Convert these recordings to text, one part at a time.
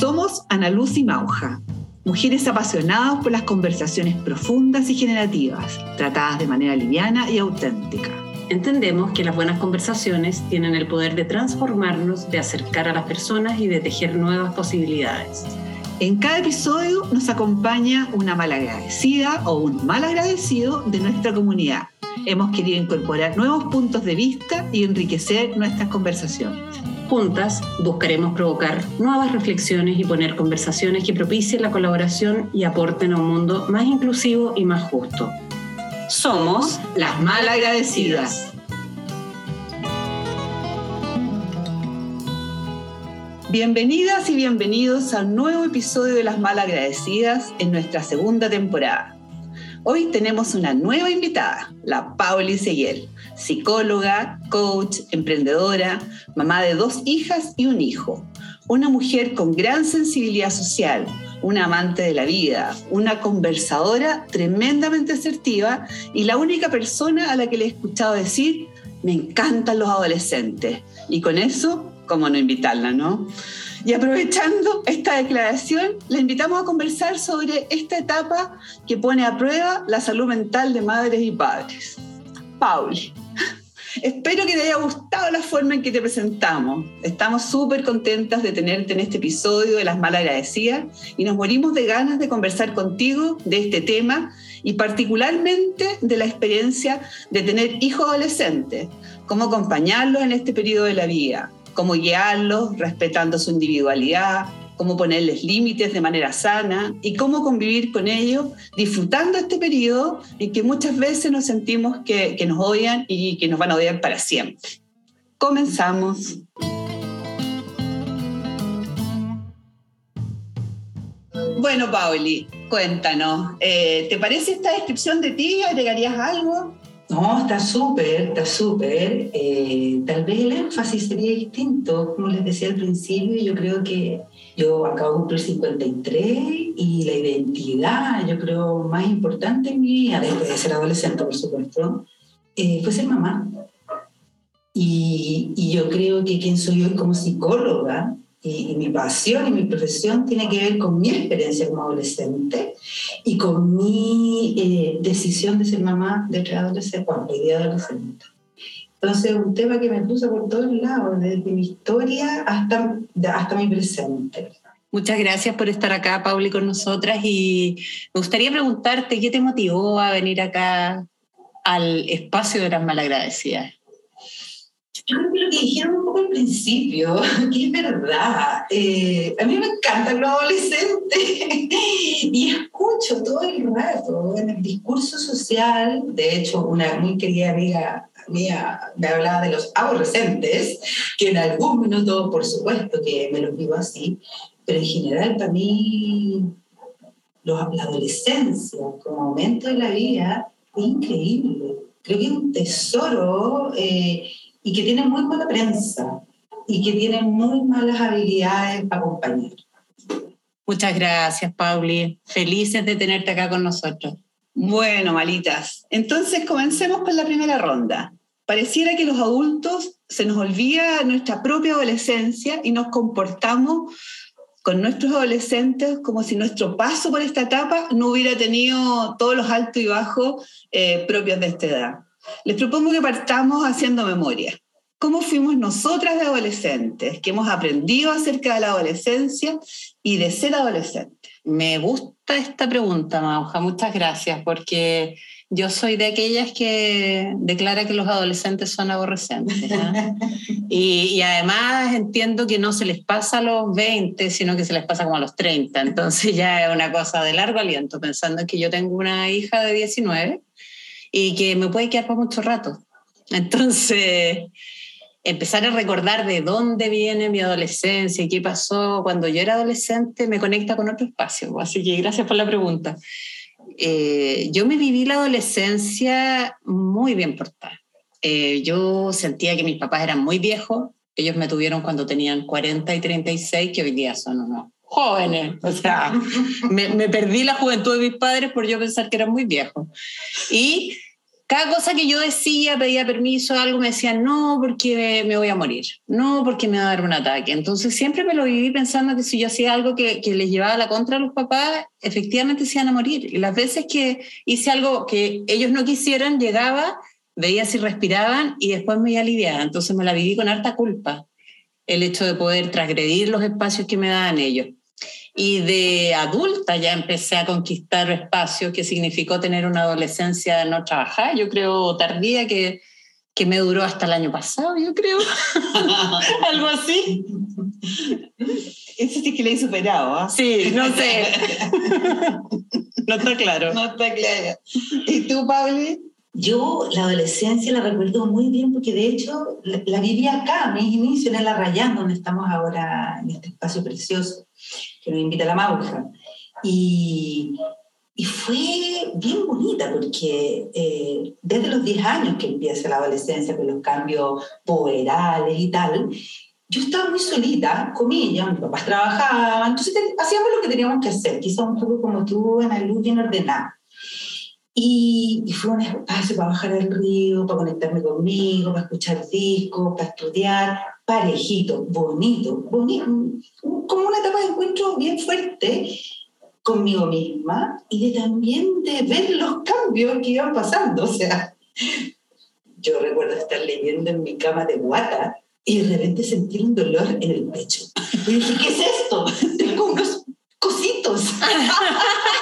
Somos Ana Luz y Mauja, mujeres apasionadas por las conversaciones profundas y generativas, tratadas de manera liviana y auténtica. Entendemos que las buenas conversaciones tienen el poder de transformarnos, de acercar a las personas y de tejer nuevas posibilidades. En cada episodio nos acompaña una malagradecida o un mal agradecido de nuestra comunidad. Hemos querido incorporar nuevos puntos de vista y enriquecer nuestras conversaciones. Juntas buscaremos provocar nuevas reflexiones y poner conversaciones que propicien la colaboración y aporten a un mundo más inclusivo y más justo. Somos las malagradecidas. Bienvenidas y bienvenidos a un nuevo episodio de Las Malagradecidas en nuestra segunda temporada. Hoy tenemos una nueva invitada, la Pauli Seguel, psicóloga, coach, emprendedora, mamá de dos hijas y un hijo, una mujer con gran sensibilidad social, una amante de la vida, una conversadora tremendamente asertiva y la única persona a la que le he escuchado decir, me encantan los adolescentes. Y con eso, ¿cómo no invitarla, no? Y aprovechando esta declaración, le invitamos a conversar sobre esta etapa que pone a prueba la salud mental de madres y padres. Pauli, espero que te haya gustado la forma en que te presentamos. Estamos súper contentas de tenerte en este episodio de Las Malagradecidas y nos morimos de ganas de conversar contigo de este tema y particularmente de la experiencia de tener hijos adolescentes, cómo acompañarlos en este periodo de la vida cómo guiarlos respetando su individualidad, cómo ponerles límites de manera sana y cómo convivir con ellos disfrutando este periodo en que muchas veces nos sentimos que, que nos odian y que nos van a odiar para siempre. Comenzamos. Bueno, Pauli, cuéntanos, eh, ¿te parece esta descripción de ti? ¿Agregarías algo? No, está súper, está súper. Eh, tal vez el énfasis sería distinto, como les decía al principio, yo creo que yo acabo de cumplir 53 y la identidad, yo creo, más importante en mi vida, después de ser adolescente, por supuesto, eh, fue ser mamá. Y, y, yo creo que quien soy hoy como psicóloga y, mi pasión y mi profesión tiene que ver con mi experiencia como adolescente y con mi eh, decisión de ser mamá de tres adolescentes, bueno, hoy adolescente. Entonces, un tema que me puso por todos lados, desde mi historia hasta, hasta mi presente. Muchas gracias por estar acá, Pauli, con nosotras. Y me gustaría preguntarte, ¿qué te motivó a venir acá al espacio de las malagradecidas? Yo creo que lo que dijeron un poco al principio, que es verdad, eh, a mí me encantan los adolescentes y escucho todo el rato en el discurso social, de hecho una muy querida amiga mía me hablaba de los adolescentes, que en algún minuto por supuesto que me los vivo así, pero en general para mí la adolescencia como momento de la vida es increíble. Creo que es un tesoro. Eh, y que tienen muy mala prensa y que tienen muy malas habilidades para acompañar. Muchas gracias, Pauli. Felices de tenerte acá con nosotros. Bueno, malitas. Entonces comencemos con la primera ronda. Pareciera que los adultos se nos olvida nuestra propia adolescencia y nos comportamos con nuestros adolescentes como si nuestro paso por esta etapa no hubiera tenido todos los altos y bajos eh, propios de esta edad. Les propongo que partamos haciendo memoria. ¿Cómo fuimos nosotras de adolescentes? ¿Qué hemos aprendido acerca de la adolescencia y de ser adolescente? Me gusta esta pregunta, Mauja. Muchas gracias, porque yo soy de aquellas que declara que los adolescentes son aborrecentes. ¿ah? y, y, además entiendo que no se les pasa a los 20, sino que se les pasa como a los 30. Entonces ya es una cosa de largo aliento, pensando que yo tengo una hija de 19 y que me puede quedar por mucho rato. Entonces, empezar a recordar de dónde viene mi adolescencia qué pasó cuando yo era adolescente me conecta con otro espacio. Así que gracias por la pregunta. Eh, yo me viví la adolescencia muy bien portada. Eh, yo sentía que mis papás eran muy viejos. Ellos me tuvieron cuando tenían 40 y 36, que hoy día son unos jóvenes. O sea, me, me, perdí la juventud de mis padres por yo pensar que eran muy viejos. Y cada cosa que yo decía, pedía permiso, algo me decían, no, porque me voy a morir, no, porque me va a dar un ataque. Entonces siempre me lo viví pensando que si yo hacía algo que, que les llevaba la contra a los papás, efectivamente se iban a morir. Y las veces que hice algo que ellos no quisieran, llegaba, veía si respiraban y después me aliviaba. Entonces me la viví con harta culpa, el hecho de poder transgredir los espacios que me daban ellos. Y de adulta ya empecé a conquistar espacios, que significó tener una adolescencia no trabajar, yo creo tardía, que, que me duró hasta el año pasado, yo creo. Algo así. Eso sí que le he superado, ¿ah? Sí, no sé. no está claro. No está claro. ¿Y tú, Pauli? Yo la adolescencia la recuerdo muy bien porque de hecho la, la viví acá, mis inicios en la Rayán, donde estamos ahora en este espacio precioso que nos invita a la Mauja. Y, y fue bien bonita porque eh, desde los 10 años que empieza la adolescencia con los cambios puberales y tal, yo estaba muy solita, comilla, mis papás trabajaban, entonces hacíamos lo que teníamos que hacer, quizá un poco como tú, en la luz bien ordenada. Y, y, fue un espacio para bajar al río, para conectarme conmigo, para escuchar discos, para estudiar, parejito, bonito, bonito, como una etapa de encuentro bien fuerte conmigo misma y de también de ver los cambios que iban pasando. O sea, yo recuerdo estar leyendo en mi cama de guata y de repente sentir un dolor en el pecho. Y dije, ¿qué es esto? Tengo unos cositos.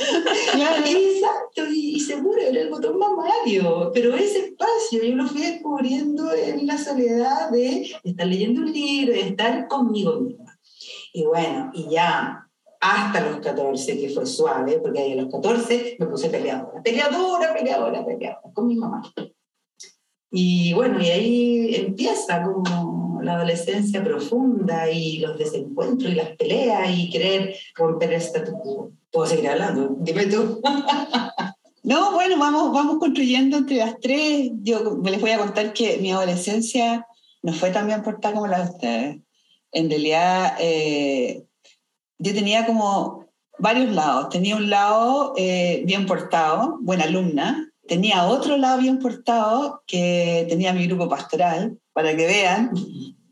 Exacto, y, seguro era el botón mamario, pero ese espacio yo lo fui descubriendo en la soledad de estar leyendo un libro, de estar conmigo misma. Y bueno, y ya hasta los 14, que fue suave, porque ahí a los 14 me puse peleadora, peleadora, peleadora, peleadora, con mi mamá. Y bueno, y ahí empieza como la adolescencia profunda y los desencuentros y las peleas y querer romper el statu quo. Puedo seguir hablando, dime tú. No, bueno, vamos, vamos construyendo entre las tres. Yo les voy a contar que mi adolescencia no fue tan bien portada como la de ustedes. En realidad, eh, yo tenía como varios lados. Tenía un lado eh, bien portado, buena alumna. Tenía otro lado bien portado que tenía mi grupo pastoral, para que vean,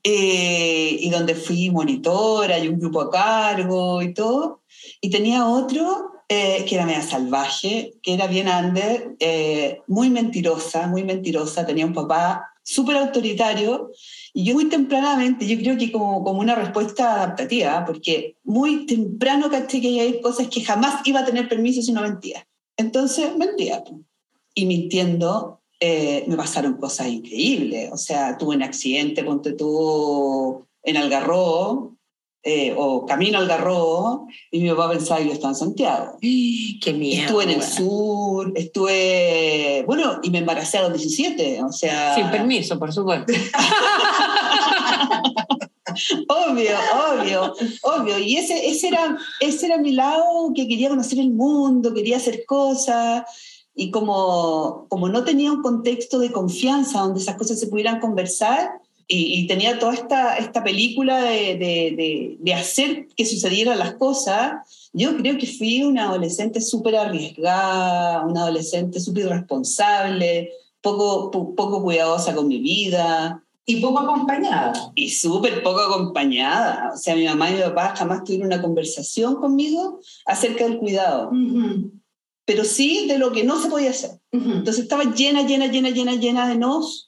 eh, y donde fui monitora y un grupo a cargo y todo. Y tenía otro eh, que era media salvaje, que era bien under, eh, muy mentirosa, muy mentirosa, tenía un papá súper autoritario y yo muy tempranamente, yo creo que como, como una respuesta adaptativa, porque muy temprano caché que hay cosas que jamás iba a tener permiso si no mentía. Entonces mentía. Y mintiendo eh, me pasaron cosas increíbles. O sea, tuve un accidente, ponte tú en Algarrobo, eh, o camino al Garrobo, y mi papá pensaba que yo estaba en Santiago. ¡Qué miedo! Estuve en el sur, estuve, bueno, y me embaracé a los 17, o sea... Sin permiso, por supuesto. obvio, obvio, obvio. Y ese, ese, era, ese era mi lado que quería conocer el mundo, quería hacer cosas. Y como, como no tenía un contexto de confianza donde esas cosas se pudieran conversar, y, tenía toda esta, esta película de, de, de, hacer que sucedieran las cosas, yo creo que fui una adolescente súper arriesgada, una adolescente súper irresponsable, poco, poco cuidadosa con mi vida. Y poco acompañada. Y súper poco acompañada. O sea, mi mamá y mi papá jamás tuvieron una conversación conmigo acerca del cuidado. Pero sí de lo que no se podía hacer. Entonces estaba llena, llena, llena, llena, llena de nos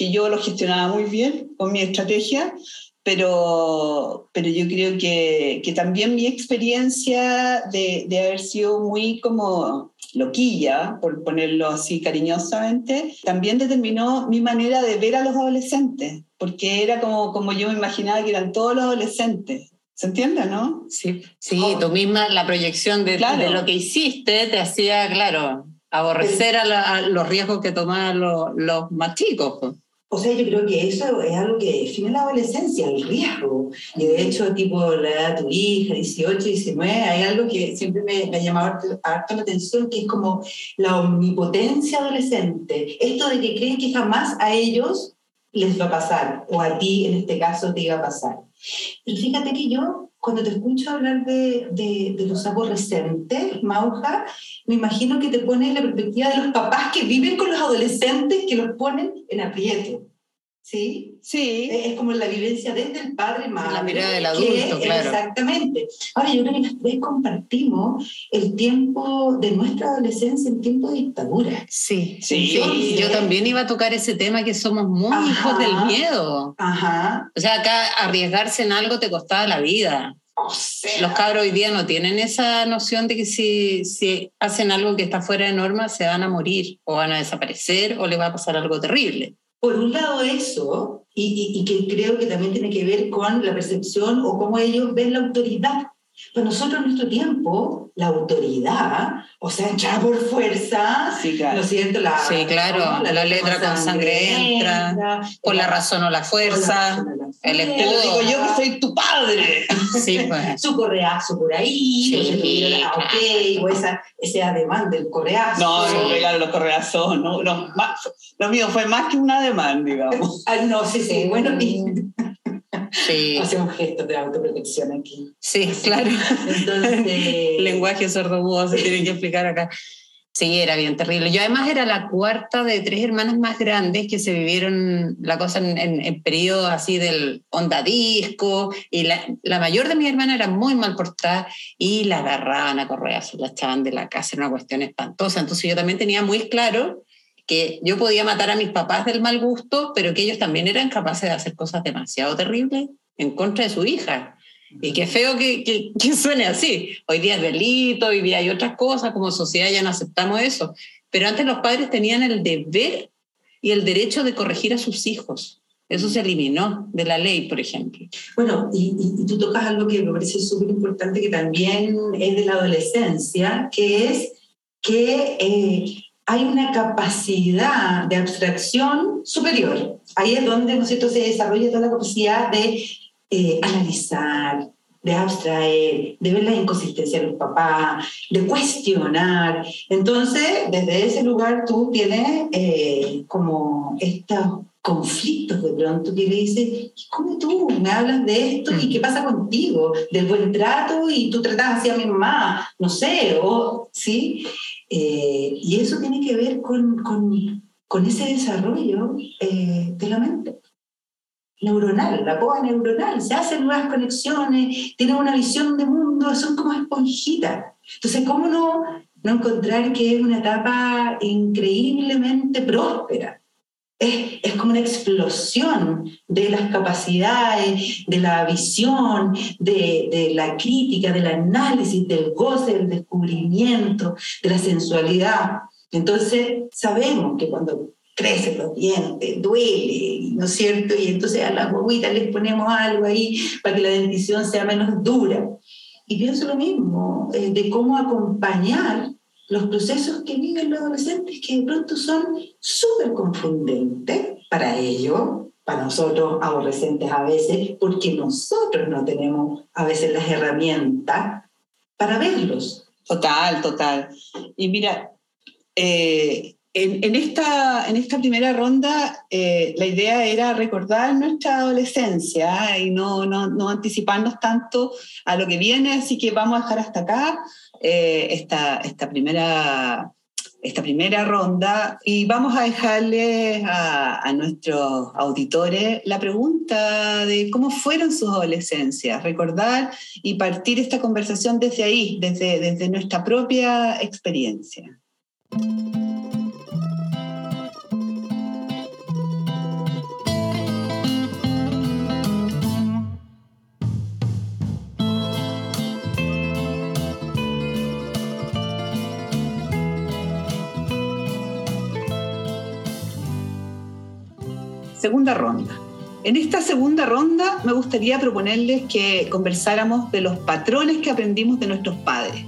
que yo lo gestionaba muy bien con mi estrategia, pero, pero yo creo que, que también mi experiencia de, de, haber sido muy como loquilla, por ponerlo así cariñosamente, también determinó mi manera de ver a los adolescentes, porque era como, como yo me imaginaba que eran todos los adolescentes. ¿Se entiende, no? Sí, sí oh. tú misma, la proyección de, claro. de, lo que hiciste te hacía, claro, aborrecer a, la, a los riesgos que tomaban los, los más chicos. O sea, yo creo que eso es algo que define la adolescencia, el riesgo. Y de hecho, tipo la edad de tu hija, 18, 19, hay algo que siempre me, me ha llamado harto la atención, que es como la omnipotencia adolescente. Esto de que creen que jamás a ellos les va a pasar, o a ti en este caso te iba a pasar. Pero fíjate que yo, cuando te escucho hablar de, de, los aborrecentes, Mauja, me imagino que te pones la perspectiva de los papás que viven con los adolescentes que los ponen en aprieto. ¿Sí? Sí. Es como la vivencia desde el padre madre. La mirada del adulto, que- claro. Exactamente. Ahora, yo creo que las tres compartimos el tiempo de nuestra adolescencia, el tiempo de dictadura. Sí, Sí. sí. Yo también iba a tocar ese tema que somos muy Ajá. hijos del miedo. Ajá. O sea, acá arriesgarse en algo te costaba la vida. O sea, Los cabros hoy día no tienen esa noción de que si, si hacen algo que está fuera de norma se van a morir o van a desaparecer o les va a pasar algo terrible. Por un lado eso, y, y- y que creo que también tiene que ver con la percepción o cómo ellos ven la autoridad. Para nosotros en nuestro tiempo, la autoridad, o sea, entraba por fuerza, Sí, claro. ¿no es cierto? La, Sí, claro, la letra con sangre entra, Por la razón o la fuerza. El Te escudo. lo digo yo que soy tu padre. Sí, pues. Su correazo por ahí, Sí, ah, claro. ok, o esa, ese ademán del correazo. No, Sí. no regalo los correazón, no, no, más- lo mío fue más que un ademán, digamos. Ah, no, sí, sí, bueno, y Sí, hacemos gestos de autoprotección aquí. sí, claro. Entonces, lenguaje sordomudo se tiene que explicar acá. Sí, era bien terrible. Yo además era la cuarta de tres hermanas más grandes que se vivieron la cosa en, en, en periodos así del onda disco y la, la mayor de mis hermanas era muy mal portada y la agarraban a correazos, la echaban de la casa, era una cuestión espantosa. Entonces yo también tenía muy claro que yo podía matar a mis papás del mal gusto, pero que ellos también eran capaces de hacer cosas demasiado terribles en contra de su hija. Y qué feo que, que, que, suene así. Hoy día es delito, hoy día hay otras cosas, como sociedad ya no aceptamos eso. Pero antes los padres tenían el deber y el derecho de corregir a sus hijos. Eso se eliminó de la ley, por ejemplo. Bueno, y, y, y tú tocas algo que me parece súper importante, que también es de la adolescencia, que es que eh, hay una capacidad de abstracción superior. Ahí es donde ¿no es se desarrolla toda la capacidad de eh, analizar, de abstraer, de ver la inconsistencia de los papás, de cuestionar. Entonces, desde ese lugar tú tienes eh, como estos conflictos de pronto que le dices, ¿cómo tú me hablas de esto y qué pasa contigo? Del buen trato y tú tratas así a mi mamá, no sé, o sí. Eh, y eso tiene que ver con, con, con ese desarrollo eh, de la mente neuronal, la poda neuronal, se hacen nuevas conexiones, tienen una visión de mundo, son como esponjitas. Entonces, ¿cómo no, no encontrar que es una etapa increíblemente próspera? Es, es, como una explosión de las capacidades, de la visión, de, de, la crítica, del análisis, del goce, del descubrimiento, de la sensualidad. Entonces, sabemos que cuando crecen los dientes, duele, ¿no es cierto? Y entonces a las guaguitas les ponemos algo ahí para que la dentición sea menos dura. Y pienso lo mismo, eh, de cómo acompañar los procesos que viven los adolescentes, que de pronto son súper confundentes para ellos, para nosotros adolescentes a veces, porque nosotros no tenemos a veces las herramientas para verlos. Total, total. Y mira, eh, en, en, esta, en esta primera ronda eh, la idea era recordar nuestra adolescencia y no, no, no, anticiparnos tanto a lo que viene, así que vamos a dejar hasta acá eh, esta, esta, primera, esta primera ronda y vamos a dejarle a, a, nuestros auditores la pregunta de cómo fueron sus adolescencias, recordar y partir esta conversación desde ahí, desde, desde nuestra propia experiencia. Segunda ronda. En esta segunda ronda me gustaría proponerles que conversáramos de los patrones que aprendimos de nuestros padres,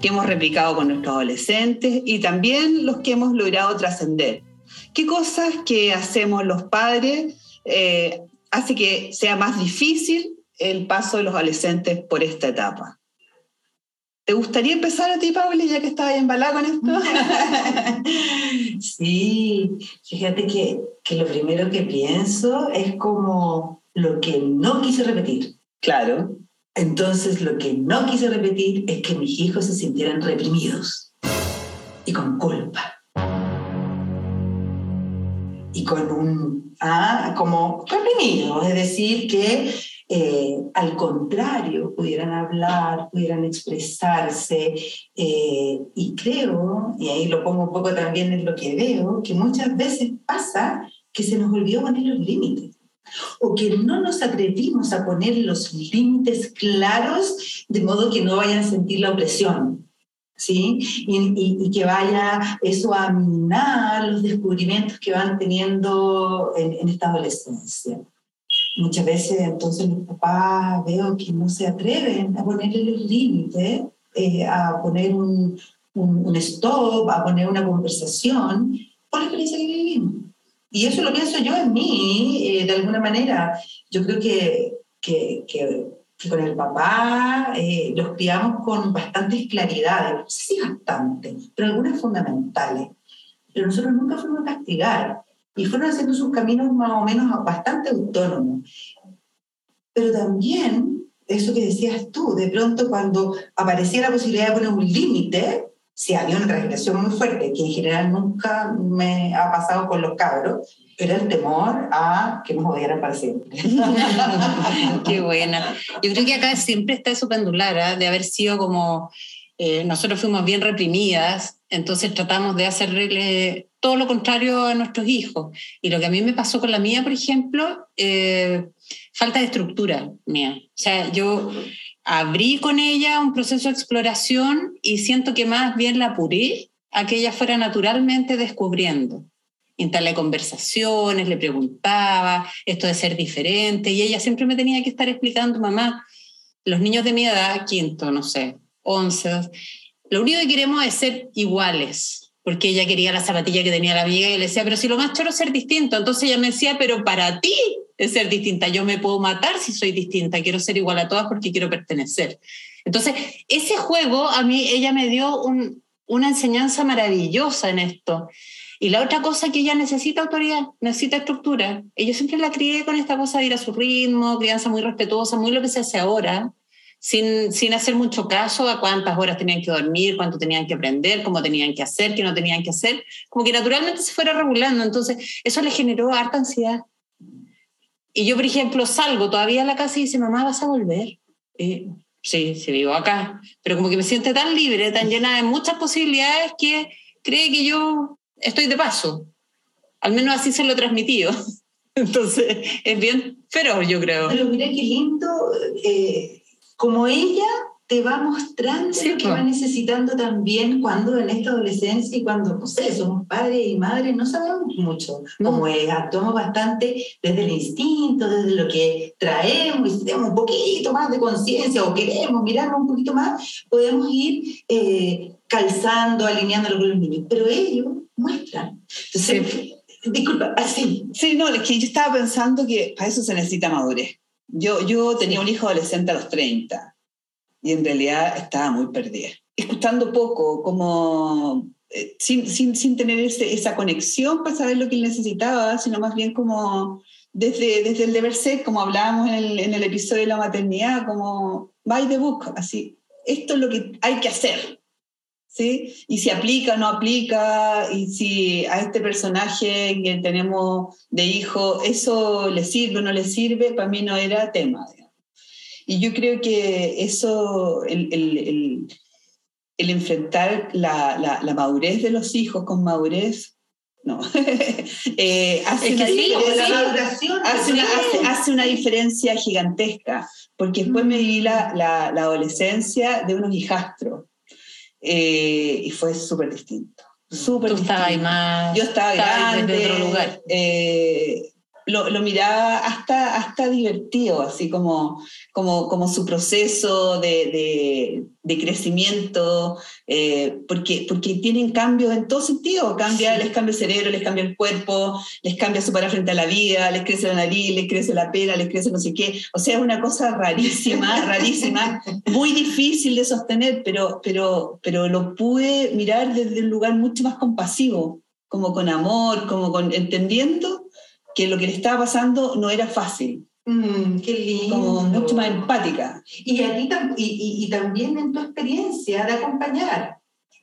que hemos replicado con nuestros adolescentes y también los que hemos logrado trascender. ¿Qué cosas que hacemos los padres eh, hace que sea más difícil el paso de los adolescentes por esta etapa? ¿Te gustaría empezar a ti, Pauli, ya que estabas embalada con esto? sí, fíjate que, que, lo primero que pienso es como lo que no quise repetir. Claro. Entonces lo que no quise repetir es que mis hijos se sintieran reprimidos y con culpa. Y con un, ah, como reprimidos, es decir, que eh, al contrario, pudieran hablar, pudieran expresarse. Eh, y creo, y ahí lo pongo un poco también en lo que veo, que muchas veces pasa que se nos olvidó poner los límites o que no nos atrevimos a poner los límites claros de modo que no vayan a sentir la opresión. ¿Sí? Y, que vaya eso a minar los descubrimientos que van teniendo en, en esta adolescencia. Muchas veces entonces los papás veo que no se atreven a ponerle los límites, eh, a poner un, un, stop, a poner una conversación por la experiencia que vivimos. Y eso lo pienso yo en mí, eh, de alguna manera. Yo creo que, que, que, con el papá eh, los criamos con bastantes claridades, si bastantes, pero algunas fundamentales. Pero nosotros nunca fuimos a castigar y fueron haciendo sus caminos más o menos bastante autónomos. Pero también, eso que decías tú, de pronto cuando aparecía la posibilidad de poner un límite, si había una transgresión muy fuerte, que en general nunca me ha pasado con los cabros, era el temor a que nos odiaran para siempre. Qué buena. Yo creo que acá siempre está eso pendular, ¿eh? de haber sido como, eh, nosotros fuimos bien reprimidas, entonces tratamos de hacerle todo lo contrario a nuestros hijos. Y lo que a mí me pasó con la mía, por ejemplo, eh, falta de estructura mía. O sea, yo abrí con ella un proceso de exploración y siento que más bien la apuré a que ella fuera naturalmente descubriendo. Instalé conversaciones, le preguntaba esto de ser diferente y ella siempre me tenía que estar explicando, mamá, los niños de mi edad, quinto, no sé, once, lo único que queremos es ser iguales porque ella quería la zapatilla que tenía la amiga y le decía, pero si lo más choro es ser distinto. Entonces ella me decía, pero para ti es ser distinta. Yo me puedo matar si soy distinta. Quiero ser igual a todas porque quiero pertenecer. Entonces, ese juego a mí, ella me dio una enseñanza maravillosa en esto. Y la otra cosa que ella necesita autoridad, necesita estructura. Y yo siempre la crié con esta cosa de ir a su ritmo, crianza muy respetuosa, muy lo que se hace ahora sin, sin hacer mucho caso a cuántas horas tenían que dormir, cuánto tenían que aprender, cómo tenían que hacer, qué no tenían que hacer, como que naturalmente se fuera regulando. Entonces, eso le generó harta ansiedad. Y yo, por ejemplo, salgo todavía a la casa y dice, mamá, ¿vas a volver? sí, sí, vivo acá. Pero como que me siente tan libre, tan llena de muchas posibilidades que cree que yo estoy de paso. Al menos así se lo he transmitido. Entonces, es bien feroz, yo creo. Pero mira qué lindo. Eh, como ella te va mostrando lo que va necesitando también cuando en esta adolescencia y cuando, no sé, somos padres y madres, no sabemos mucho. Como es, actuamos bastante desde el instinto, desde lo que traemos y tenemos un poquito más de conciencia o queremos mirarnos un poquito más, podemos ir eh, calzando, alineándolo con los niños. Pero ellos muestran. Entonces, disculpa, así. Sí, no, es que yo estaba pensando que para eso se necesita madurez. Yo, yo tenía un hijo adolescente a los 30 y en realidad estaba muy perdida. Escuchando poco, como eh, sin, sin, sin, tener esa conexión para saber lo que él necesitaba, sino más bien como desde, desde el deber ser, como hablábamos en el, en el episodio de la maternidad, como by the book, así, esto es lo que hay que hacer, ¿sí? Y si aplica o no aplica, y si a este personaje que tenemos de hijo, eso le sirve o no le sirve, para mí no era tema. Y yo creo que eso, el, el, el, enfrentar la, la, la, madurez de los hijos con madurez, no, eh, hace, una hace, una, diferencia gigantesca, porque después me di la, la adolescencia de unos hijastros eh, y fue súper distinto. Súper Tú estabas ahí más. Yo estaba grande. otro lugar. Eh, lo, lo, miraba hasta, hasta divertido, así como, como, como su proceso de, de, de crecimiento, eh, porque, porque tienen cambios en todo sentido, cambia, les cambia el cerebro, les cambia el cuerpo, les cambia su para frente a la vida, les crece la nariz, les crece la pera, les crece no sé qué, o sea, es una cosa rarísima, rarísima, muy difícil de sostener, pero, pero, pero lo pude mirar desde un lugar mucho más compasivo, como con amor, como con entendiendo que lo que le estaba pasando no era fácil. Mm, qué lindo. como mucho más empática. Y, a ti y, y- y también en tu experiencia de acompañar.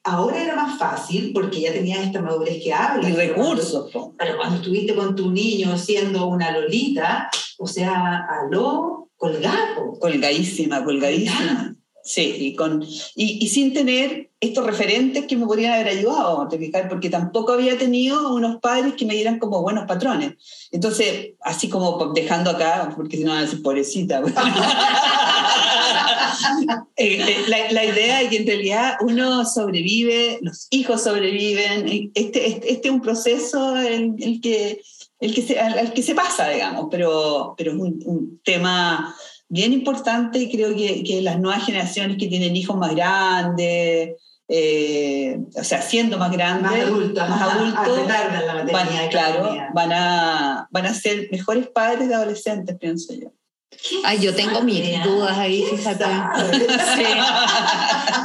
Ahora era más fácil porque ya tenías esta madurez que hablas. Y pero recursos. po. Pero cuando estuviste con tu niño siendo una lolita, o sea, aló, colgado. Colgadísima, colgadísima. Sí, y, con, y, y sin tener estos referentes que me podrían haber ayudado, porque tampoco había tenido unos padres que me dieran como buenos patrones. Entonces, así como dejando acá, porque si no van a decir pobrecita. Eh, eh, la, la idea de que en realidad uno sobrevive, los hijos sobreviven, eh, este, este, este es un proceso en el que, el que se, al, al que se pasa, digamos, pero, pero es un, un tema bien importante y creo que, que las nuevas generaciones que tienen hijos más grandes, eh, o sea, siendo más grandes, Más adultos, más adultos, te tardan la van, claro, van a, van a ser mejores padres de adolescentes, pienso yo. Ay, yo tengo mis ¿Quién dudas ahí, ¿Quién fíjate. sabe?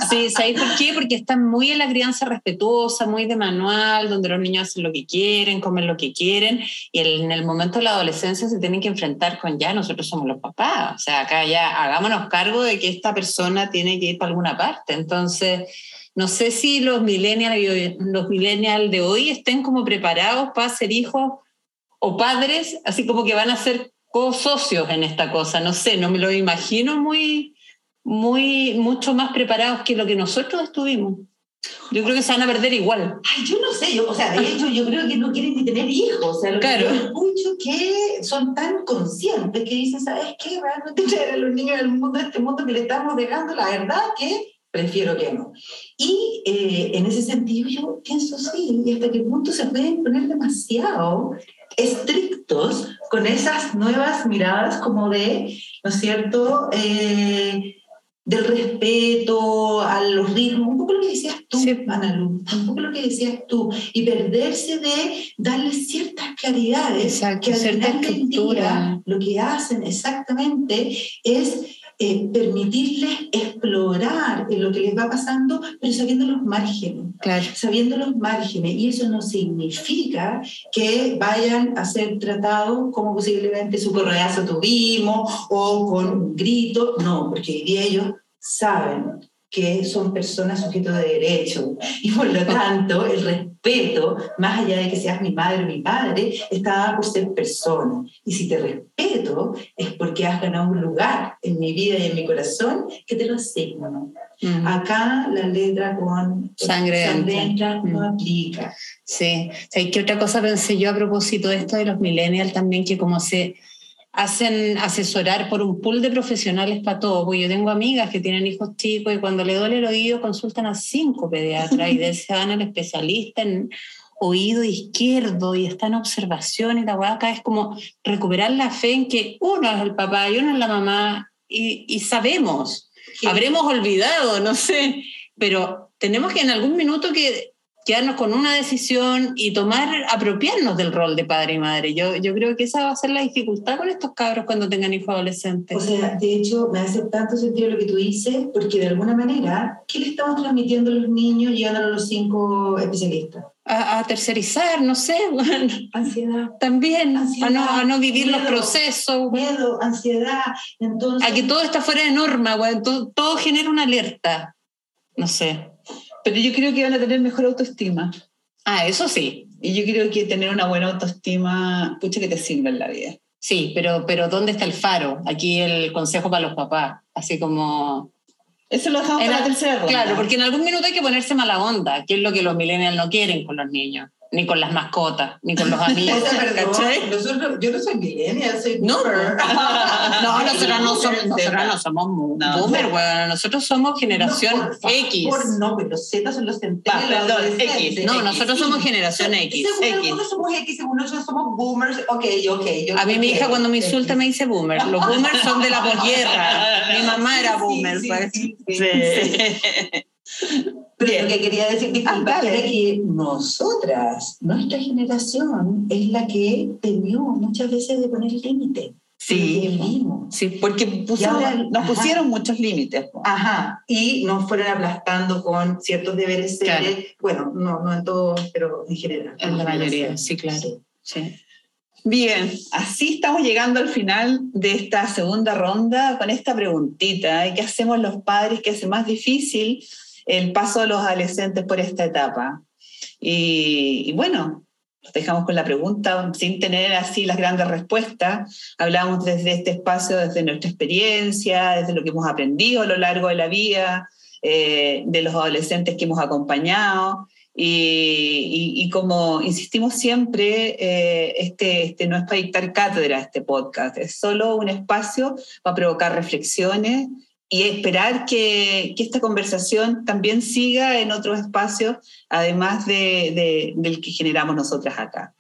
Sí, ¿sabéis por qué? Porque están muy en la crianza respetuosa, muy de manual, donde los niños hacen lo que quieren, comen lo que quieren, y en el momento de la adolescencia se tienen que enfrentar con ya, nosotros somos los papás, o sea, acá ya hagámonos cargo de que esta persona tiene que ir para alguna parte. Entonces, no sé si los millennials los millennial de hoy estén como preparados para ser hijos o padres, así como que van a ser co-socios en esta cosa, no sé, no me lo imagino muy, muy, mucho más preparados que lo que nosotros estuvimos. Yo creo que se van a perder igual. Ay, yo no sé, yo, o sea, de hecho yo creo que no quieren ni tener hijos, o sea, lo Claro. que escucho que son tan conscientes que dicen, ¿sabes qué? Realmente traer a los niños del mundo, este mundo que le estamos dejando, la verdad que prefiero que no. Y eh, en ese sentido yo pienso, sí, y hasta qué punto se pueden poner demasiado estrictos con esas nuevas miradas como de, ¿no es cierto?, Eh, del respeto a los ritmos, un poco lo que decías tú, Sí. Analu, un poco lo que decías tú, y perderse de darle ciertas claridades Exacto, que al cierta final del día lo que hacen exactamente es eh, permitirles explorar en lo que les va pasando, pero sabiendo los márgenes Claro. sabiendo los márgenes, y eso no significa que vayan a ser tratados como posiblemente su correazo tuvimos o con un grito, no, porque hoy día ellos saben que son personas sujetos de derecho y por lo tanto el respeto, más allá de que seas mi madre o mi padre, está dado por ser persona. Y si te respeto es porque has ganado un lugar en mi vida y en mi corazón que te lo asigno. Mm. Acá la letra con Sangre entra no Mm. aplica. Sí. ¿Sabes qué otra cosa pensé yo a propósito de esto de los millennials también? Que como se hacen asesorar por un pool de profesionales para todo. Porque yo tengo amigas que tienen hijos chicos y cuando le duele el oído consultan a cinco pediatras y de ese van al especialista en oído izquierdo y está en observación y la acá es como recuperar la fe en que uno es el papá y uno es la mamá y, y sabemos. Habremos olvidado, no sé, pero tenemos que en algún minuto que quedarnos con una decisión y tomar, apropiarnos del rol de padre y madre. Yo, yo creo que esa va a ser la dificultad con estos cabros cuando tengan hijos adolescentes. O sea, de hecho, me hace tanto sentido lo que tú dices, porque de alguna manera, ¿qué le estamos transmitiendo a los niños llegando a los cinco especialistas? a, a tercerizar, no sé, bueno, Ansiedad, también, Ansiedad, a no, a no vivir los miedo. procesos, miedo, ansiedad. Entonces, a que todo está fuera de norma, bueno, todo, todo genera una alerta. No sé. Pero yo creo que van a tener mejor autoestima. Ah, eso sí. Y yo creo que tener una buena autoestima, pucha que te sirve en la vida. Sí, pero, pero ¿dónde está el faro? Aquí el consejo para los papás, así como... Eso lo dejamos En para la- tercera ronda. Claro, porque en algún minuto hay que ponerse mala onda, que es lo que los millennials no quieren con los niños, ni con las mascotas, ni con los amigos. Nosotros- yo no soy millennial, soy No, boomer. no, nosotros no somos, nosotros no somos No. boomer, weón. nosotros somos generación No, por favor, X. No, pero los Z son los perdón. X. No, X. nosotros somos generación X. Según X. algunos somos X, según otros somos boomers. Ok, ok. yo- A mí mi hija cuando me X. insulta me dice boomer. Los boomers son de la posguerra. Mi mamá era boomer. sí, pues. sí, sí. Pero lo que quería decir, disculpa, Ah, era que nosotras, nuestra generación, es la que temió muchas veces de poner límite. Sí. Sí, Porque pusieron- ahora- nos ajá. pusieron muchos límites. po. Ajá, y nos fueron aplastando con ciertos deberes Claro. seres, bueno, no, no en todo, pero en general. En la mayoría, sí, claro. Sí. sí. Bien, así estamos llegando al final de esta segunda ronda con esta preguntita. ¿eh? ¿Qué hacemos los padres que hace más difícil el paso de los adolescentes por esta etapa? Y, bueno, nos dejamos con la pregunta sin tener así las grandes respuestas. Hablamos desde este espacio, desde nuestra experiencia, desde lo que hemos aprendido a lo largo de la vida, eh, de los adolescentes que hemos acompañado. Y, como insistimos siempre, eh, este, este no es para dictar cátedra este podcast, es solo un espacio para provocar reflexiones y esperar que, esta conversación también siga en otros espacios, además de, de, del que generamos nosotras acá.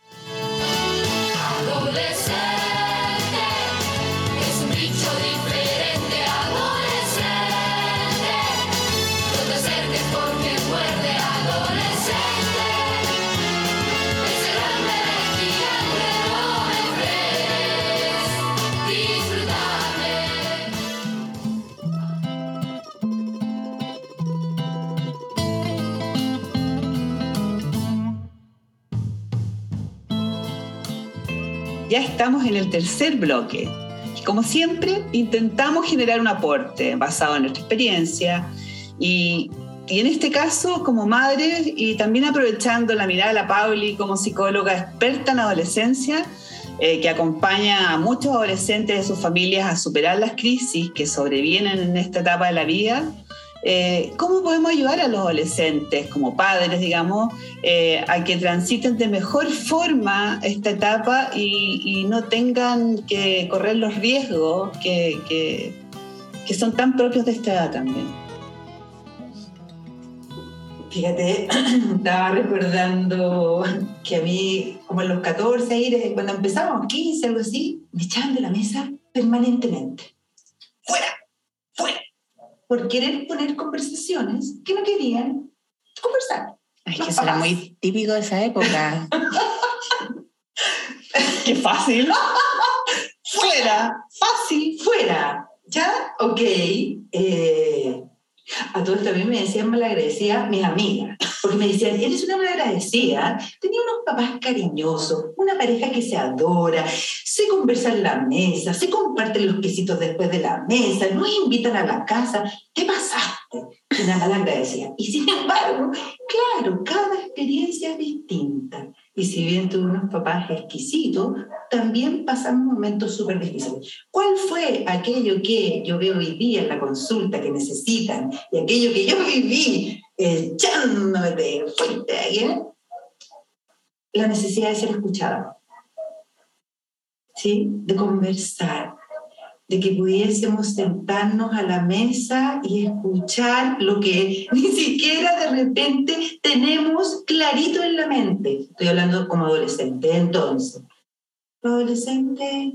Ya estamos en el tercer bloque. Y como siempre, intentamos generar un aporte basado en nuestra experiencia y, y en este caso, como madre y también aprovechando la mirada de la Pauli como psicóloga experta en adolescencia, eh, que acompaña a muchos adolescentes de sus familias a superar las crisis que sobrevienen en esta etapa de la vida, eh, ¿Cómo podemos ayudar a los adolescentes, como padres, digamos, eh, a que transiten de mejor forma esta etapa y, no tengan que correr los riesgos que, son tan propios de esta edad también? Fíjate, estaba recordando que a mí, como en los 14, cuando empezamos, 15, algo así, me echaban de la mesa permanentemente. ¡Fuera! Por querer poner conversaciones que no querían conversar. Es que eso era muy típico de esa época. Qué fácil. fuera, fácil, fuera. ¿Ya? Ok. Eh, a todos también me decían malagradecida mis amigas, porque me decían, eres una malagradecida. Tenía unos papás cariñosos, una pareja que se adora, se conversa en la mesa, se comparten los quesitos después de la mesa, nos invitan a la casa. ¿Qué pasaste? Una malagradecida. Y sin embargo, claro, cada experiencia es distinta. Y si bien tuve unos papás exquisitos, también pasamos momentos súper difíciles. ¿Cuál fue aquello que yo veo hoy día en la consulta que necesitan y aquello que yo viví echándome de fuerte ahí? La necesidad de ser escuchado, ¿sí? de conversar, de que pudiésemos sentarnos a la mesa y escuchar lo que ni siquiera de repente tenemos clarito en la mente. Estoy hablando como adolescente. Entonces, los adolescentes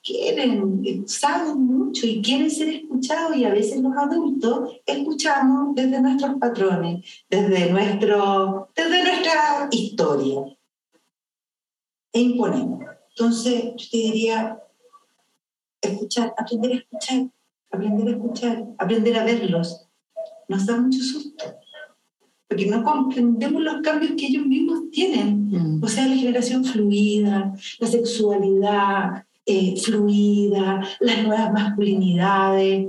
quieren, saben mucho y quieren ser escuchados y a veces los adultos escuchamos desde nuestros patrones, desde, nuestro, desde nuestra historia e imponemos. Entonces, yo te diría, escuchar, aprender a escuchar, aprender a escuchar, aprender a verlos. Nos da mucho susto, porque no comprendemos los cambios que ellos mismos tienen. Mm. O sea, la generación fluida, la sexualidad eh, fluida, las nuevas masculinidades.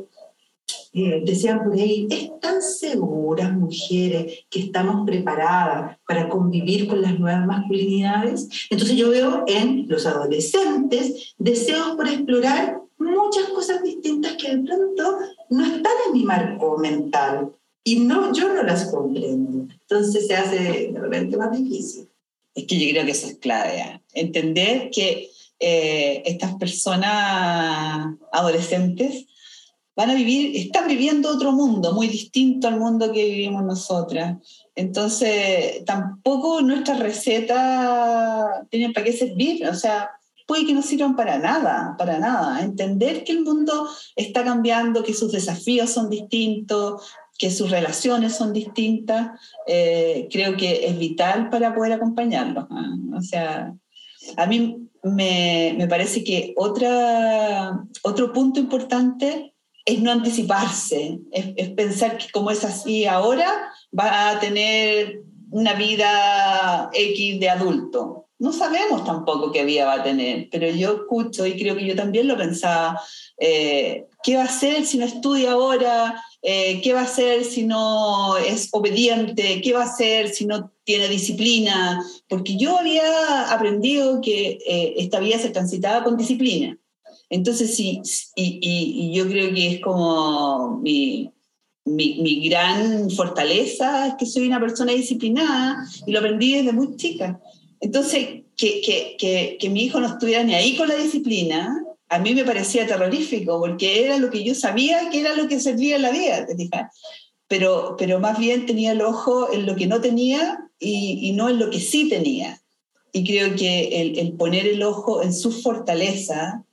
Eh, decían por ahí, ¿están seguras mujeres que estamos preparadas para convivir con las nuevas masculinidades? Entonces yo veo en los adolescentes deseos por explorar muchas cosas distintas que de pronto no están en mi marco mental y no, yo no las comprendo. Entonces se hace de repente más difícil. Es que yo creo que eso es clave, ¿eh? entender que eh, estas personas adolescentes van a vivir, están viviendo otro mundo muy distinto al mundo que vivimos nosotras. Entonces, tampoco nuestras recetas tienen para qué servir, o sea, puede que no sirvan para nada, para nada. Entender que el mundo está cambiando, que sus desafíos son distintos, que sus relaciones son distintas, eh, creo que es vital para poder acompañarlos. ¿ah? O sea, a mí me, me parece que otra, otro punto importante es no anticiparse, es, es, pensar que como es así ahora, va a tener una vida X de adulto. No sabemos tampoco qué vida va a tener, pero yo escucho y creo que yo también lo pensaba, eh, ¿qué va a hacer si no estudia ahora? Eh, ¿Qué va a hacer si no es obediente? ¿Qué va a hacer si no tiene disciplina? Porque yo había aprendido que eh, esta vida se transitaba con disciplina. Entonces, sí, y, y, yo creo que es como mi, mi, mi, gran fortaleza, es que soy una persona disciplinada y lo aprendí desde muy chica. Entonces, que, que, que, que mi hijo no estuviera ni ahí con la disciplina, a mí me parecía terrorífico, porque era lo que yo sabía que era lo que servía en la vida, ¿te Pero, pero más bien tenía el ojo en lo que no tenía y, y no en lo que sí tenía. Y creo que el, el poner el ojo en su fortaleza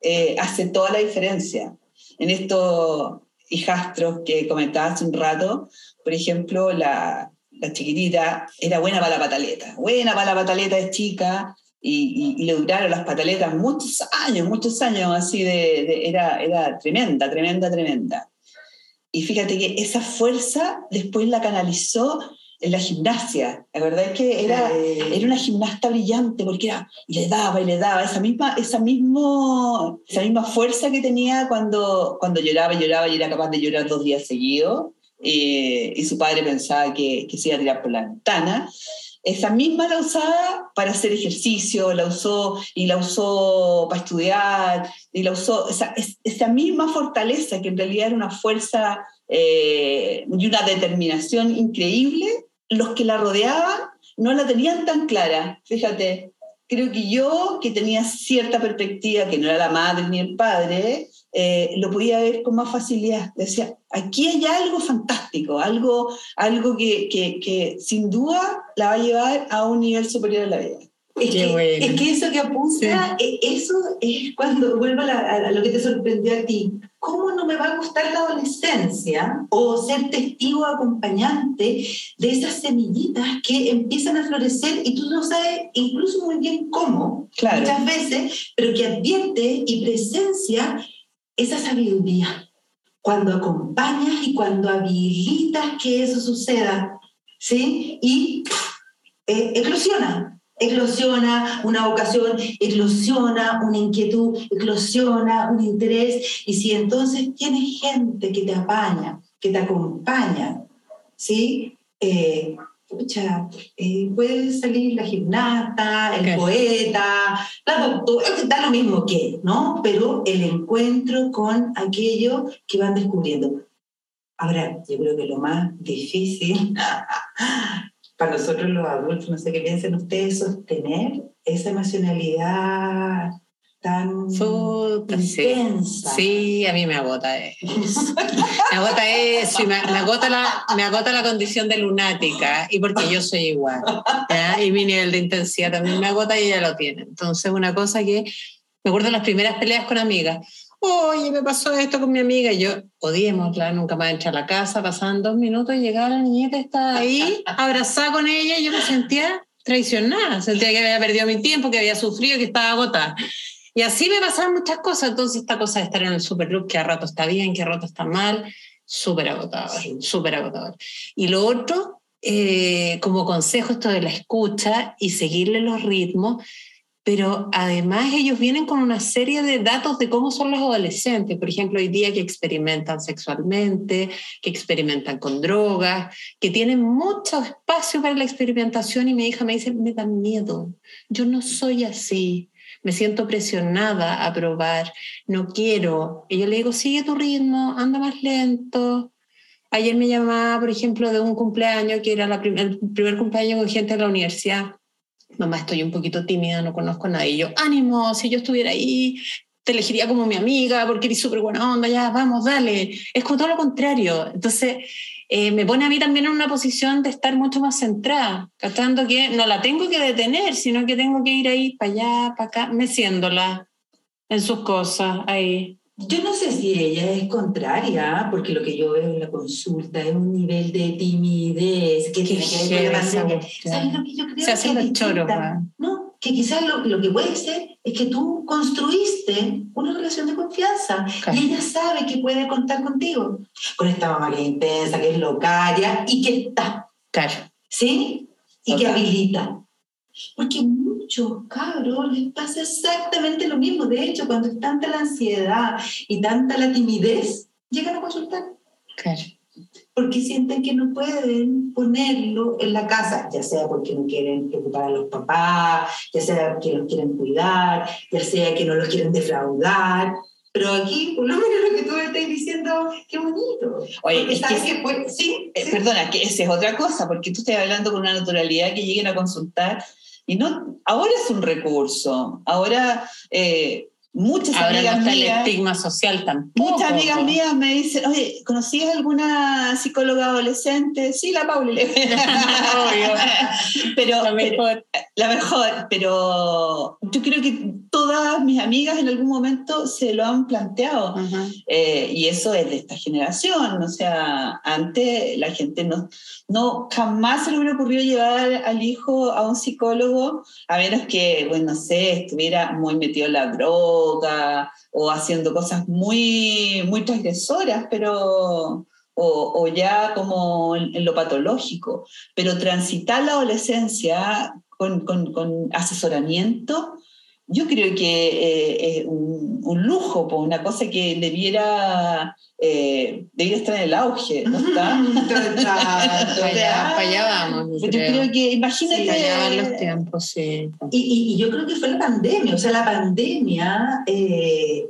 eh, hace toda la diferencia. En estos hijastros que comentaba hace un rato, por ejemplo, la, la chiquitita era buena para la pataleta, buena para la pataleta es chica, y, le duraron las pataletas muchos años, muchos años así de, era, era tremenda, tremenda, tremenda. Y fíjate que esa fuerza después la canalizó en la gimnasia. La verdad es que era, era una gimnasta brillante porque era, y le daba y le daba esa misma, esa, mismo, esa misma fuerza que tenía cuando, cuando lloraba y lloraba y era capaz de llorar dos días seguidos. Eh, y su padre pensaba que, que se iba a tirar por la ventana. Esa misma la usaba para hacer ejercicio, la usó y la usó para estudiar, y la usó, esa, misma fortaleza que en realidad era una fuerza eh, y una determinación increíble, los que la rodeaban no la tenían tan clara, fíjate. Creo que yo, que tenía cierta perspectiva, que no era la madre ni el padre, eh, lo podía ver con más facilidad. Decía, aquí hay algo fantástico, algo, algo que, que, que, sin duda la va a llevar a un nivel superior de la vida. Es que, es que, eso que apunta, e, eso es cuando vuelvo a, lo que te sorprendió a ti. ¿Cómo no me va a gustar la adolescencia o ser testigo acompañante de esas semillitas que empiezan a florecer y tú no sabes incluso muy bien cómo, claro. muchas veces, pero que advierte y presencia esa sabiduría, cuando acompañas y cuando habilitas que eso suceda, ¿sí? Y eh, eclosiona, eclosiona una vocación, eclosiona una inquietud, eclosiona un interés, y si entonces tienes gente que te apaña, que te acompaña, ¿sí? Eh, Pucha, eh, puede salir la gimnasta, el poeta, la doctora, da lo mismo que, ¿no? Pero el encuentro con aquello que van descubriendo. Ahora, yo creo que lo más difícil para nosotros los adultos, no sé qué piensen ustedes, sostener esa emocionalidad tan intensa. Sí, a mí me agota eso. me agota eso y me, agota la, me agota la condición de lunática y porque yo soy igual. Y mi nivel de intensidad también me agota y ella lo tiene. Entonces, una cosa que me acuerdo de las primeras peleas con amigas. Oye, me pasó esto con mi amiga. Y yo, odiémosla, nunca más entré a la casa. Pasaban dos minutos y llegaba la niñita, estaba ahí, abrazada con ella y yo me sentía traicionada. Sentía que había perdido mi tiempo, que había sufrido, que estaba agotada. Y así me pasaban muchas cosas. Entonces, esta cosa de estar en el superlook, que a rato está bien, que a rato está mal, súper agotador, súper agotador. Y lo otro, eh, como consejo, esto de la escucha y seguirle los ritmos, pero además ellos vienen con una serie de datos de cómo son los adolescentes, por ejemplo, hoy día que experimentan sexualmente, que experimentan con drogas, que tienen mucho espacio para la experimentación. Y mi hija me dice, me da miedo, yo no soy así, me siento presionada a probar, no quiero. Y yo le digo, sigue tu ritmo, anda más lento. Ayer me llamaba, por ejemplo, de un cumpleaños, que era el primer cumpleaños con gente de la universidad. Mamá, estoy un poquito tímida, no conozco a nadie. Y yo, ánimo, si yo estuviera ahí, te elegiría como mi amiga porque eres súper buena onda, ya, vamos, dale. Es como todo lo contrario. Entonces, eh, me pone a mí también en una posición de estar mucho más centrada, tratando que no la tengo que detener, sino que tengo que ir ahí para allá, para acá, meciéndola en sus cosas, ahí. Yo no sé si ella es contraria, porque lo que yo veo en la consulta es un nivel de timidez que tiene que ver con la ¿Sabes lo que yo creo? Se hace el choro. No, que quizás lo, lo, que puede ser es que tú construiste una relación de confianza y ella sabe que puede contar contigo. Con esta mamá que es intensa, que es locaria y que está. Claro. ¿Sí? Y que habilita. Porque muchos muchos cabros les pasa exactamente lo mismo. De hecho, cuando es tanta la ansiedad y tanta la timidez, llegan a consultar. Claro. Porque sienten que no pueden ponerlo en la casa, ya sea porque no quieren preocupar a los papás, ya sea que los quieren cuidar, ya sea que no los quieren defraudar. Pero aquí, por lo menos lo que tú me estás diciendo, qué bonito. Oye, es que- que sí, Eh, sí. Perdona, que esa es otra cosa, porque tú estás hablando con una naturalidad que lleguen a consultar y no, ahora es un recurso, ahora eh, muchas Ahora no amigas está el mías, estigma social tampoco. muchas amigas mías me dicen, oye, ¿conocías alguna psicóloga adolescente? Sí, la Pauli. Pero, La pero- mejor. la mejor, pero yo creo que todas mis amigas en algún momento se lo han planteado. Eh, y eso es de esta generación, o sea, antes la gente no, no jamás se le hubiera ocurrido llevar al hijo a un psicólogo, a menos que, bueno, no sé, estuviera muy metido en la droga o haciendo cosas muy, muy transgresoras, pero... O, ya como en, lo patológico, pero transitar la adolescencia con asesoramiento, yo creo que eh, es un, un lujo, po, una cosa que debiera, eh, debiera estar en el auge, ¿no está? Para allá, para allá vamos, yo Yo creo. creo que, imagínate, Para allá van los tiempos, sí. Y, y- y yo creo que fue la pandemia, o sea, la pandemia eh,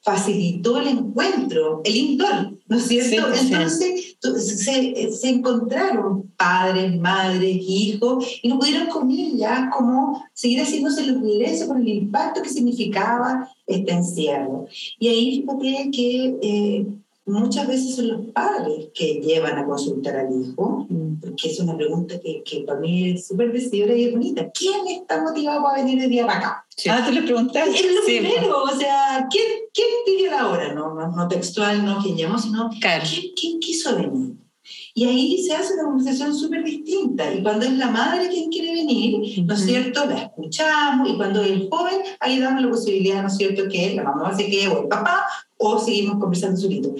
facilitó el encuentro, el indoor, ¿no es cierto? Sí. Entonces se, se encontraron padres, madres, hijos, y no pudieron comillas como seguir haciéndose los ingresos con el impacto que significaba este encierro. Y ahí fíjate que eh, muchas veces son los padres que llevan a consultar al hijo, Mm. porque es una pregunta que, que para mí es súper decidora y es bonita. ¿Quién está motivado para venir de día para acá? Sí. Ah, tú le preguntaste. Es lo Sí, primero, o sea, ¿quién, quién pidió la hora? No, no, no textual, no quién llamó, sino Claro. ¿quién, quién quiso venir? Y ahí se hace una conversación súper distinta. Y cuando es la madre quien quiere venir, ¿no es cierto? La escuchamos. Y cuando es el joven, ahí damos la posibilidad, ¿no es cierto?, que la mamá se quede o el papá, o seguimos conversando solito.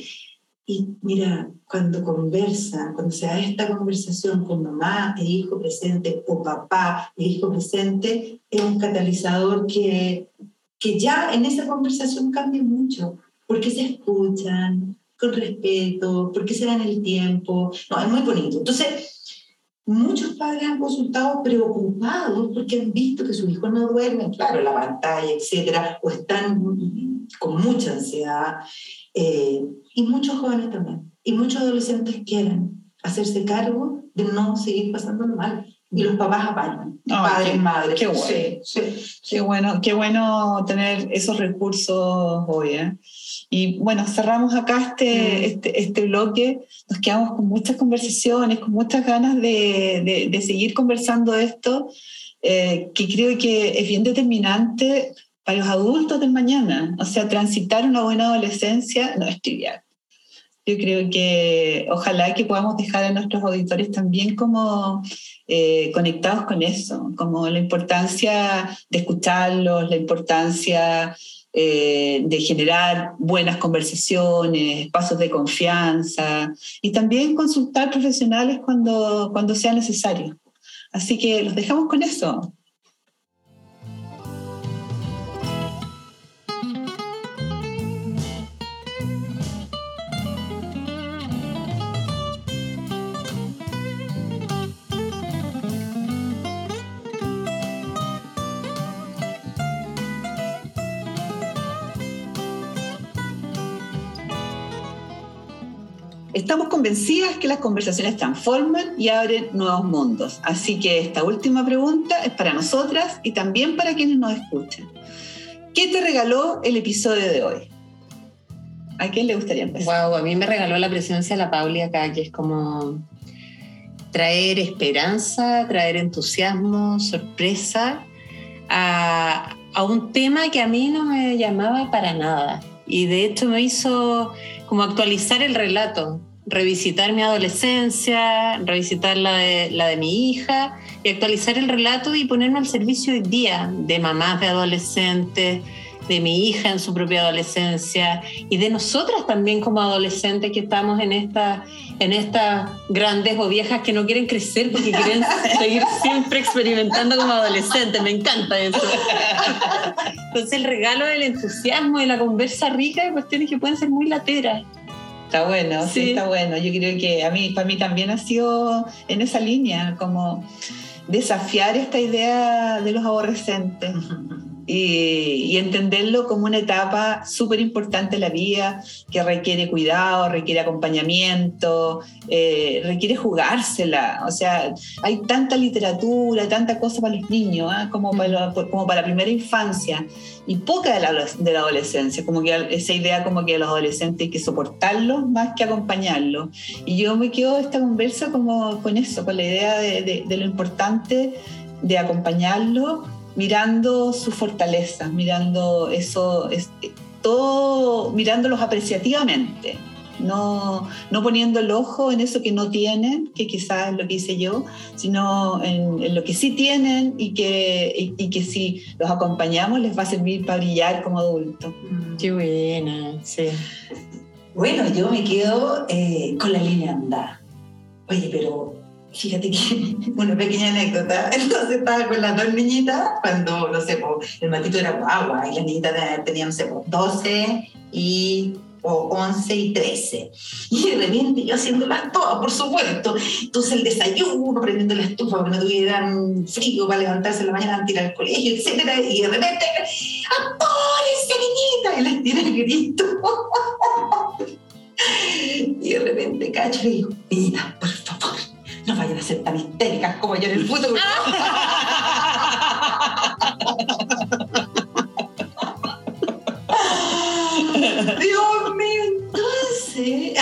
Y mira, cuando conversa, cuando se da esta conversación con mamá e hijo presente, o papá e hijo presente, es un catalizador que, que ya en esa conversación cambia mucho, porque se escuchan con respeto, porque se dan el tiempo. No, es muy bonito. Entonces, muchos padres han consultado preocupados porque han visto que sus hijos no duermen, claro, la pantalla, etcétera, o están con mucha ansiedad. Eh, y muchos jóvenes también, y muchos adolescentes quieren hacerse cargo de no seguir pasándolo mal. Y los papás apañan, Ah, padres, qué- madres. qué bueno. Sí, sí, sí. Qué bueno, qué bueno tener esos recursos hoy. ¿eh? Y bueno, cerramos acá este, Mm. este, este bloque. Nos quedamos con muchas conversaciones, con muchas ganas de, de- de seguir conversando esto, eh, que creo que es bien determinante para los adultos del mañana. O sea, transitar una buena adolescencia no es trivial. Yo creo que ojalá que podamos dejar a nuestros auditores también como eh, conectados con eso, como la importancia de escucharlos, la importancia eh, de generar buenas conversaciones, espacios de confianza y también consultar profesionales cuando, cuando sea necesario. Así que los dejamos con eso. Estamos convencidas que las conversaciones transforman y abren nuevos mundos. Así que esta última pregunta es para nosotras y también para quienes nos escuchan. ¿Qué te regaló el episodio de hoy? ¿A quién le gustaría empezar? Wow, a mí me regaló la presencia de la Pauli acá, que es como traer esperanza, traer entusiasmo, sorpresa a, a un tema que a mí no me llamaba para nada. Y de hecho me hizo como actualizar el relato, revisitar mi adolescencia, revisitar la de, la de mi hija y actualizar el relato y ponerme al servicio hoy día de mamás de adolescentes de mi hija en su propia adolescencia y de nosotras también como adolescentes que estamos en esta en estas grandes o viejas que no quieren crecer porque quieren seguir siempre experimentando como adolescentes. Me encanta eso. Entonces el regalo del entusiasmo, de la conversa rica de cuestiones que pueden ser muy lateras. Está bueno, sí. está bueno. Yo creo que a mí, para mí también ha sido en esa línea, como desafiar esta idea de los aborrecentes y, entenderlo como una etapa súper importante en la vida, que requiere cuidado, requiere acompañamiento, eh, requiere jugársela. O sea, hay tanta literatura, tanta cosa para los niños, ¿ah? como, para, como para la primera infancia, y poca de la, de la adolescencia, como que esa idea como que los adolescentes hay que soportarlos más que acompañarlos. Y yo me quedo esta conversa como con eso, con la idea de, de lo importante de acompañarlos mirando sus fortalezas, mirando eso, todo, mirándolos apreciativamente, no, no poniendo el ojo en eso que no tienen, que quizás es lo que hice yo, sino en, lo que sí tienen y que, y, que si los acompañamos les va a servir para brillar como adultos. Mm, qué buena, sí. Bueno, yo me quedo eh, con la línea andar. Oye, pero Fíjate que, una pequeña anécdota, entonces estaba con las dos niñitas, cuando, no sé, el matito era agua y las niñitas tenían, no sé, 12 y o 11 y 13. Y de repente yo haciéndolas todas, por supuesto. Entonces el desayuno, prendiendo la estufa para que no tuvieran frío para levantarse en la mañana antes de ir al colegio, etc. Y de repente, ¡apórense, niñita! Y les tira el grito. y de repente cacho y digo, niñita, por favor no vayan a ser tan histéricas como yo en el futuro. Dios mío, entonces.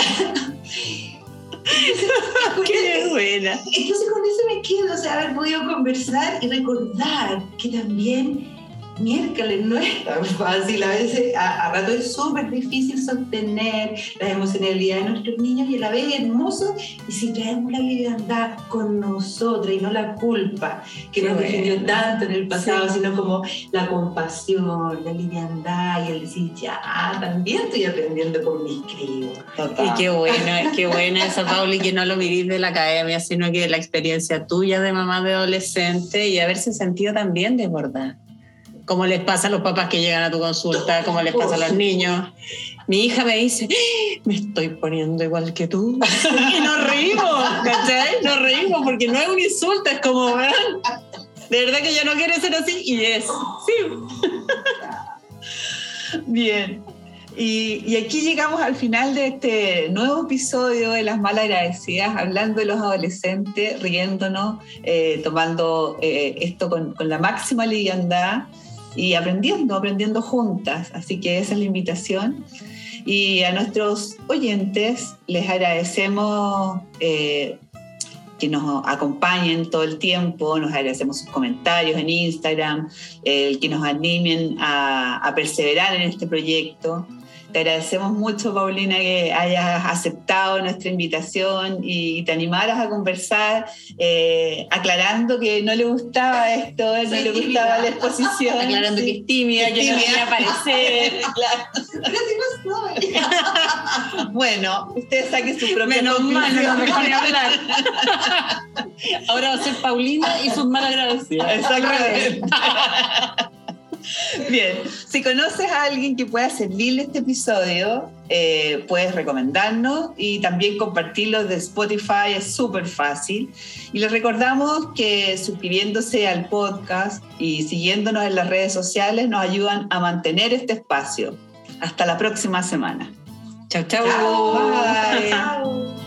Qué buena. Entonces con eso me quedo, o sea, haber podido conversar y recordar que también miércoles no es tan fácil, a veces a, rato es súper difícil sostener la emocionalidad de nuestros niños y a la vez es hermoso y si traemos la liviandad con nosotros y no la culpa que nos definió tanto en el pasado, sino como la compasión, la liviandad y el decir, ya, también estoy aprendiendo con mis críos. Y qué buena, qué buena esa, Pauli, que no lo vivís de la academia, sino que de la experiencia tuya de mamá de adolescente y haberse sentido también desbordada como les pasa a los papás que llegan a tu consulta, como les pasa a los niños. Mi hija me dice, ¡Ah! me estoy poniendo igual que tú. y nos reímos, ¿cachai? Nos reímos porque no es un insulto, es como, de verdad que yo no quiero ser así y es, sí. Bien. Y, aquí llegamos al final de este nuevo episodio de Las Malagradecidas, hablando de los adolescentes, riéndonos, eh, tomando eh, esto con, con, la máxima liviandad y aprendiendo, aprendiendo juntas. Así que esa es la invitación. Y a nuestros oyentes les agradecemos eh, que nos acompañen todo el tiempo, nos agradecemos sus comentarios en Instagram, el que nos animen a, a perseverar en este proyecto. Te agradecemos mucho, Paulina, que hayas aceptado nuestra invitación y te animaras a conversar, eh, aclarando que no le gustaba esto, no le gustaba la exposición. Aclarando que es tímida, que no quiere aparecer. bueno, usted saque su propia Menos mal, no mejor hablar. Ahora va a ser Paulina y sus malagradecidas. Exactamente. Bien, si conoces a alguien que pueda servirle este episodio, eh, puedes recomendarnos y también compartirlo de Spotify, es súper fácil. Y les recordamos que suscribiéndose al podcast y siguiéndonos en las redes sociales nos ayudan a mantener este espacio. Hasta la próxima semana. Chao, chao. Bye.